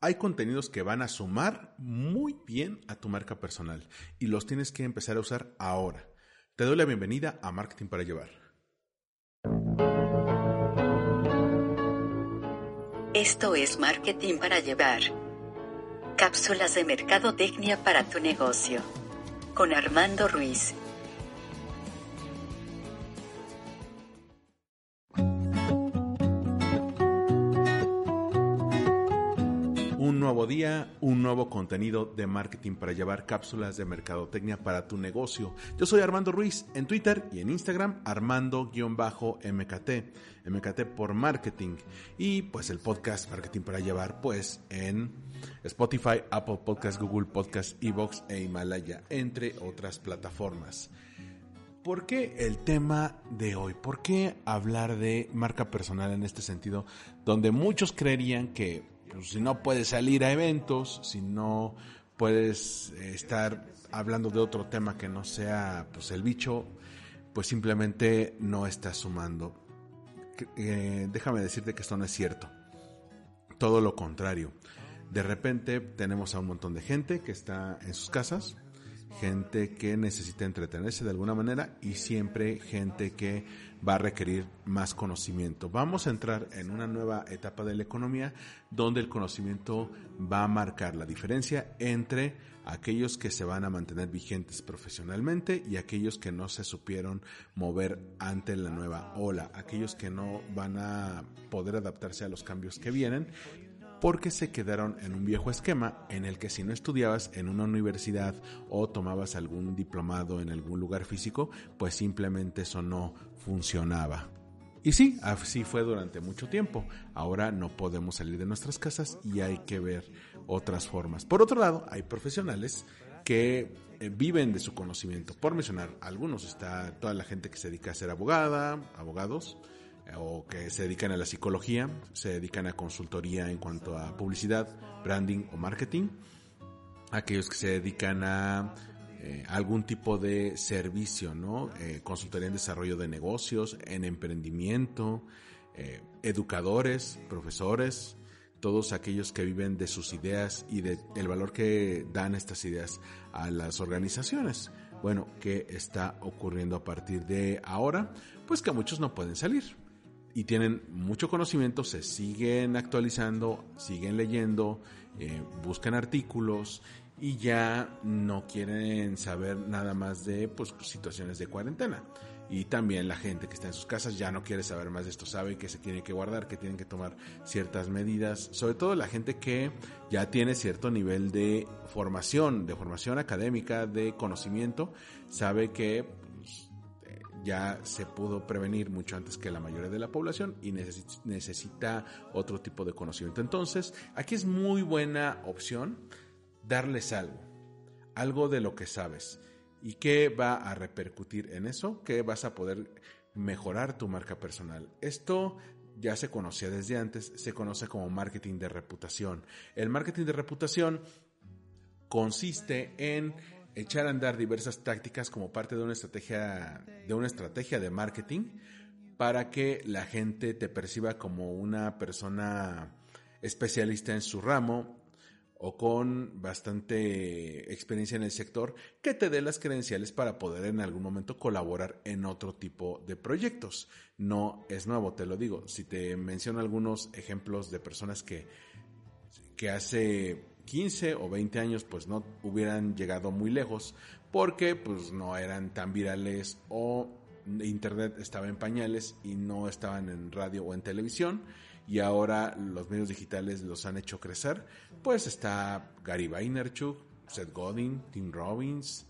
hay contenidos que van a sumar muy bien a tu marca personal y los tienes que empezar a usar ahora. Te doy la bienvenida a Marketing para Llevar. Esto es Marketing para Llevar. Cápsulas de mercadotecnia para tu negocio. Con Armando Ruiz. Nuevo día, un nuevo contenido de marketing para llevar cápsulas de mercadotecnia para tu negocio. Yo soy Armando Ruiz en Twitter y en Instagram Armando-MKT, MKT por marketing y pues el podcast Marketing para llevar pues en Spotify, Apple Podcast, Google Podcast, Evox e Himalaya, entre otras plataformas. ¿Por qué el tema de hoy? ¿Por qué hablar de marca personal en este sentido? Donde muchos creerían que pues, si no puedes salir a eventos, si no puedes eh, estar hablando de otro tema que no sea pues el bicho, pues simplemente no estás sumando. Eh, déjame decirte que esto no es cierto. Todo lo contrario. De repente tenemos a un montón de gente que está en sus casas, gente que necesita entretenerse de alguna manera y siempre gente que va a requerir más conocimiento. Vamos a entrar en una nueva etapa de la economía donde el conocimiento va a marcar la diferencia entre aquellos que se van a mantener vigentes profesionalmente y aquellos que no se supieron mover ante la nueva ola, aquellos que no van a poder adaptarse a los cambios que vienen porque se quedaron en un viejo esquema en el que si no estudiabas en una universidad o tomabas algún diplomado en algún lugar físico, pues simplemente eso no funcionaba. Y sí, así fue durante mucho tiempo. Ahora no podemos salir de nuestras casas y hay que ver otras formas. Por otro lado, hay profesionales que eh, viven de su conocimiento. Por mencionar algunos, está toda la gente que se dedica a ser abogada, abogados, o que se dedican a la psicología, se dedican a consultoría en cuanto a publicidad, branding o marketing, aquellos que se dedican a eh, algún tipo de servicio, ¿no? Eh, consultoría en desarrollo de negocios, en emprendimiento, eh, educadores, profesores, todos aquellos que viven de sus ideas y del valor que dan estas ideas a las organizaciones. Bueno, ¿qué está ocurriendo a partir de ahora? Pues que muchos no pueden salir y tienen mucho conocimiento, se siguen actualizando, siguen leyendo, eh, buscan artículos y ya no quieren saber nada más de pues, situaciones de cuarentena. Y también la gente que está en sus casas ya no quiere saber más de esto, sabe que se tiene que guardar, que tienen que tomar ciertas medidas, sobre todo la gente que ya tiene cierto nivel de formación, de formación académica, de conocimiento, sabe que ya se pudo prevenir mucho antes que la mayoría de la población y necesita otro tipo de conocimiento. Entonces, aquí es muy buena opción darles algo, algo de lo que sabes. ¿Y qué va a repercutir en eso? Que vas a poder mejorar tu marca personal. Esto ya se conocía desde antes, se conoce como marketing de reputación. El marketing de reputación consiste en echar a andar diversas tácticas como parte de una estrategia de una estrategia de marketing para que la gente te perciba como una persona especialista en su ramo o con bastante experiencia en el sector que te dé las credenciales para poder en algún momento colaborar en otro tipo de proyectos. No es nuevo, te lo digo. Si te menciono algunos ejemplos de personas que, que hace 15 o 20 años pues no hubieran llegado muy lejos porque pues no eran tan virales o internet estaba en pañales y no estaban en radio o en televisión y ahora los medios digitales los han hecho crecer. Pues está Gary Vaynerchuk, Seth Godin, Tim Robbins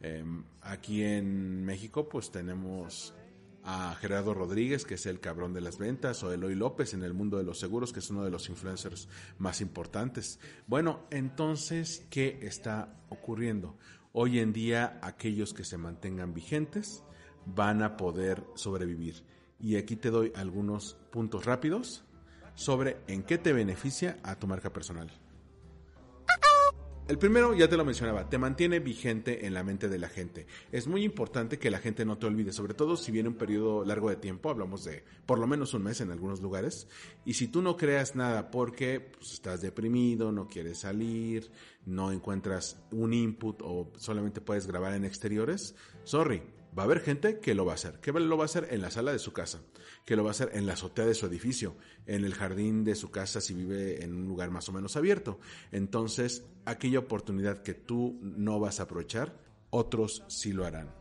em, aquí en México pues tenemos a Gerardo Rodríguez, que es el cabrón de las ventas, o Eloy López en el mundo de los seguros, que es uno de los influencers más importantes. Bueno, entonces, ¿qué está ocurriendo? Hoy en día, aquellos que se mantengan vigentes van a poder sobrevivir. Y aquí te doy algunos puntos rápidos sobre en qué te beneficia a tu marca personal. El primero, ya te lo mencionaba, te mantiene vigente en la mente de la gente. Es muy importante que la gente no te olvide, sobre todo si viene un periodo largo de tiempo, hablamos de por lo menos un mes en algunos lugares, y si tú no creas nada porque pues, estás deprimido, no quieres salir, no encuentras un input o solamente puedes grabar en exteriores, sorry, va a haber gente que lo va a hacer. ¿Qué lo va a hacer? En la sala de su casa, que lo va a hacer en la azotea de su edificio, en el jardín de su casa si vive en un lugar más o menos abierto. Entonces, aquella oportunidad que tú no vas a aprovechar, otros sí lo harán.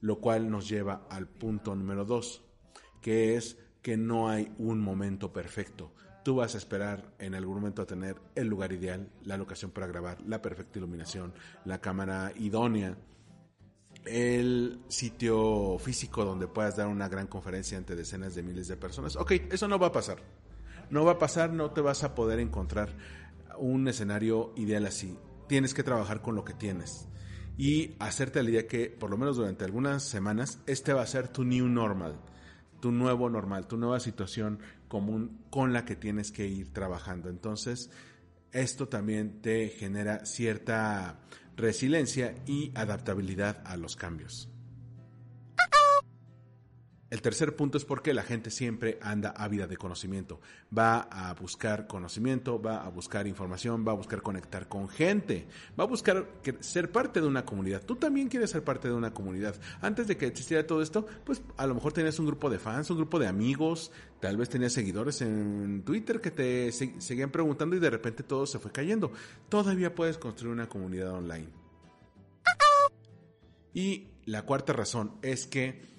Lo cual nos lleva al punto número dos, que es que no hay un momento perfecto. Tú vas a esperar en algún momento a tener el lugar ideal, la locación para grabar, la perfecta iluminación, la cámara idónea, el sitio físico donde puedas dar una gran conferencia ante decenas de miles de personas. Ok, eso no va a pasar. No va a pasar, no te vas a poder encontrar un escenario ideal así. Tienes que trabajar con lo que tienes y hacerte la idea que por lo menos durante algunas semanas este va a ser tu new normal, tu nuevo normal, tu nueva situación común con la que tienes que ir trabajando. Entonces, esto también te genera cierta resiliencia y adaptabilidad a los cambios. El tercer punto es porque la gente siempre anda ávida de conocimiento. Va a buscar conocimiento, va a buscar información, va a buscar conectar con gente, va a buscar ser parte de una comunidad. Tú también quieres ser parte de una comunidad. Antes de que existiera todo esto, pues a lo mejor tenías un grupo de fans, un grupo de amigos, tal vez tenías seguidores en Twitter que te seguían preguntando y de repente todo se fue cayendo. Todavía puedes construir una comunidad online. Y la cuarta razón es que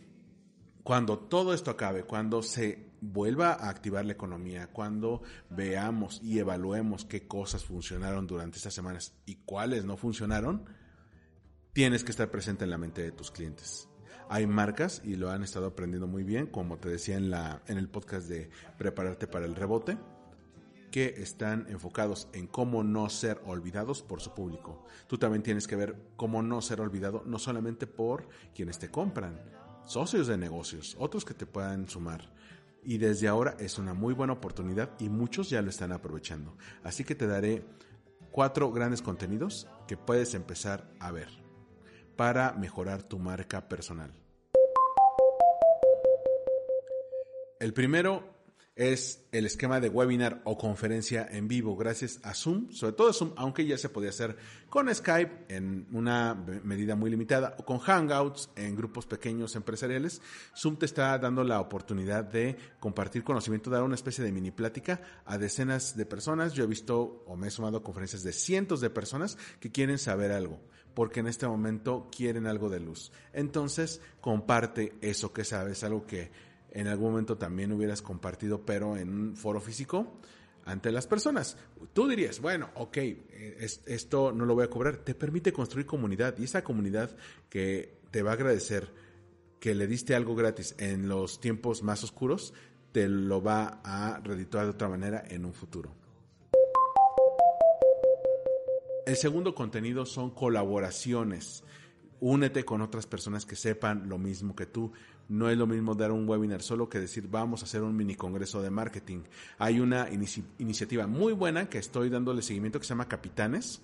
cuando todo esto acabe, cuando se vuelva a activar la economía, cuando veamos y evaluemos qué cosas funcionaron durante estas semanas y cuáles no funcionaron, tienes que estar presente en la mente de tus clientes. Hay marcas y lo han estado aprendiendo muy bien, como te decía en, la, en el podcast de Prepararte para el rebote, que están enfocados en cómo no ser olvidados por su público. Tú también tienes que ver cómo no ser olvidado no solamente por quienes te compran, socios de negocios, otros que te puedan sumar. Y desde ahora es una muy buena oportunidad y muchos ya lo están aprovechando. Así que te daré cuatro grandes contenidos que puedes empezar a ver para mejorar tu marca personal. El primero es el esquema de webinar o conferencia en vivo gracias a Zoom, sobre todo Zoom, aunque ya se podía hacer con Skype en una medida muy limitada o con Hangouts en grupos pequeños empresariales. Zoom te está dando la oportunidad de compartir conocimiento, dar una especie de mini plática a decenas de personas. Yo he visto o me he sumado a conferencias de cientos de personas que quieren saber algo porque en este momento quieren algo de luz. Entonces, comparte eso que sabes, algo que en algún momento también hubieras compartido, pero en un foro físico ante las personas. Tú dirías, bueno, ok, esto no lo voy a cobrar. Te permite construir comunidad y esa comunidad que te va a agradecer que le diste algo gratis en los tiempos más oscuros, te lo va a redituar de otra manera en un futuro. El segundo contenido son colaboraciones. Únete con otras personas que sepan lo mismo que tú. No es lo mismo dar un webinar solo que decir vamos a hacer un mini congreso de marketing. Hay una iniciativa muy buena que estoy dándole seguimiento que se llama Capitanes,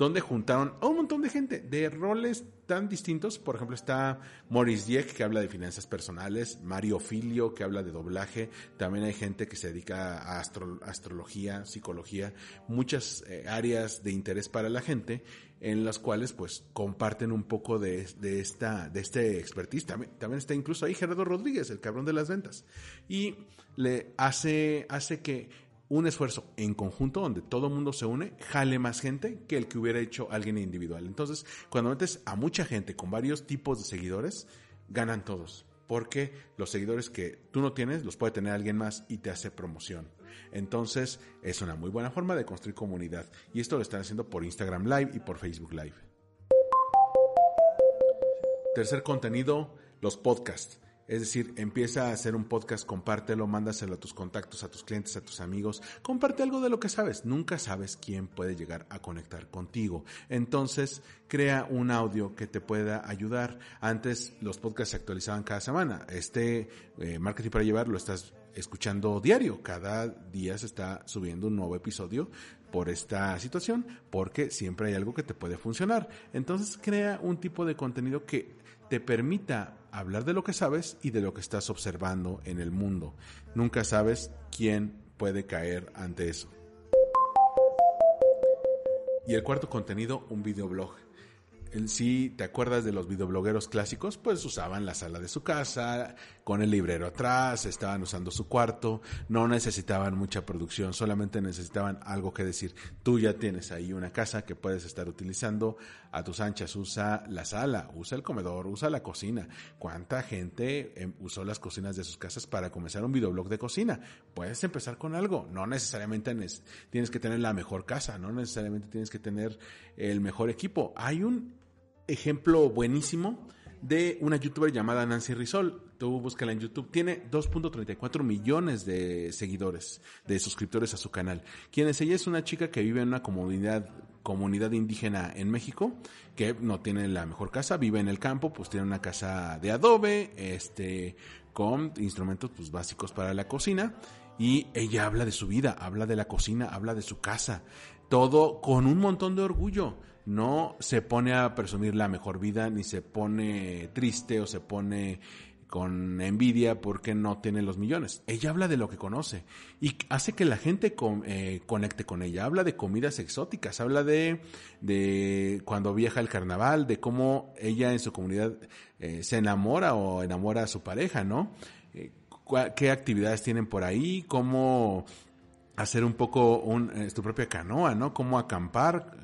donde juntaron a un montón de gente de roles tan distintos. Por ejemplo, está Maurice Dieck, que habla de finanzas personales, Mario Filio, que habla de doblaje. También hay gente que se dedica a astrología, psicología, muchas eh, áreas de interés para la gente en las cuales pues comparten un poco de, esta de este expertise. También, también, está incluso ahí Gerardo Rodríguez, el cabrón de las ventas. Y le hace, hace que un esfuerzo en conjunto donde todo el mundo se une, jale más gente que el que hubiera hecho alguien individual. Entonces, cuando metes a mucha gente con varios tipos de seguidores, ganan todos. Porque los seguidores que tú no tienes los puede tener alguien más y te hace promoción. Entonces, es una muy buena forma de construir comunidad. Y esto lo están haciendo por Instagram Live y por Facebook Live. Tercer contenido, los podcasts. Es decir, empieza a hacer un podcast, compártelo, mándaselo a tus contactos, a tus clientes, a tus amigos. Comparte algo de lo que sabes. Nunca sabes quién puede llegar a conectar contigo. Entonces, crea un audio que te pueda ayudar. Antes los podcasts se actualizaban cada semana. Este eh, Marketing para Llevar lo estás escuchando diario. Cada día se está subiendo un nuevo episodio por esta situación, porque siempre hay algo que te puede funcionar. Entonces crea un tipo de contenido que te permita hablar de lo que sabes y de lo que estás observando en el mundo. Nunca sabes quién puede caer ante eso. Y el cuarto contenido, un videoblog si te acuerdas de los videoblogueros clásicos, pues usaban la sala de su casa, con el librero atrás, estaban usando su cuarto, no necesitaban mucha producción, solamente necesitaban algo que decir. Tú ya tienes ahí una casa que puedes estar utilizando a tus anchas, usa la sala, usa el comedor, usa la cocina. ¿Cuánta gente em, usó las cocinas de sus casas para comenzar un videoblog de cocina? Puedes empezar con algo, no necesariamente tienes que tener la mejor casa, no necesariamente tienes que tener el mejor equipo. Hay un ejemplo buenísimo de una youtuber llamada Nancy Rizol. Tú búscala en YouTube. Tiene 2.34 millones de seguidores, de suscriptores a su canal. Quien es ella? Es una chica que vive en una comunidad, comunidad indígena en México, que no tiene la mejor casa, vive en el campo, pues tiene una casa de adobe, este, con instrumentos pues, básicos para la cocina. Y ella habla de su vida, habla de la cocina, habla de su casa. Todo con un montón de orgullo no se pone a presumir la mejor vida, ni se pone triste o se pone con envidia porque no tiene los millones. Ella habla de lo que conoce y hace que la gente eh, conecte con ella. Habla de comidas exóticas, habla de, de cuando viaja al carnaval, de cómo ella en su comunidad eh, se enamora o enamora a su pareja, ¿no? Eh, qué actividades tienen por ahí, cómo hacer un poco un, tu propia canoa, ¿no? Cómo acampar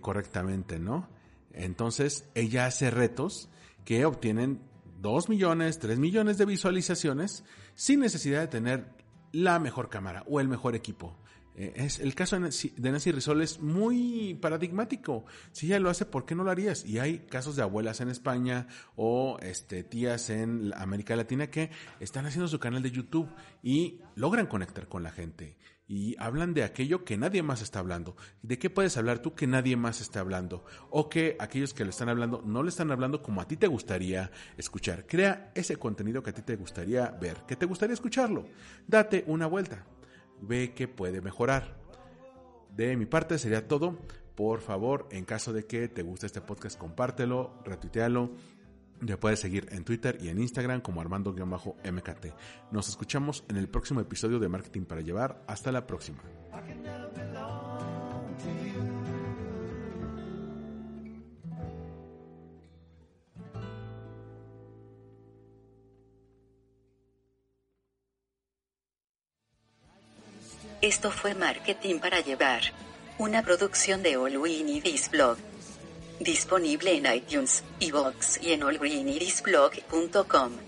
correctamente, ¿no? Entonces, ella hace retos que obtienen 2 millones, 3 millones de visualizaciones sin necesidad de tener la mejor cámara o el mejor equipo. Eh, es, el caso de Nancy, Rizol es muy paradigmático. Si ella lo hace, ¿por qué no lo harías? Y hay casos de abuelas en España o este, tías en América Latina que están haciendo su canal de YouTube y logran conectar con la gente y hablan de aquello que nadie más está hablando. ¿De qué puedes hablar tú que nadie más está hablando? O que aquellos que le están hablando no le están hablando como a ti te gustaría escuchar. Crea ese contenido que a ti te gustaría ver, que te gustaría escucharlo. Date una vuelta. Ve que puede mejorar. De mi parte sería todo. Por favor, en caso de que te guste este podcast, compártelo, retuitealo ya puedes seguir en Twitter y en Instagram como Armando-MKT. Nos escuchamos en el próximo episodio de Marketing para Llevar. Hasta la próxima. Esto fue Marketing para Llevar. Una producción de All Blog. Disponible en iTunes, iVoox y en allgreenirisblog.com.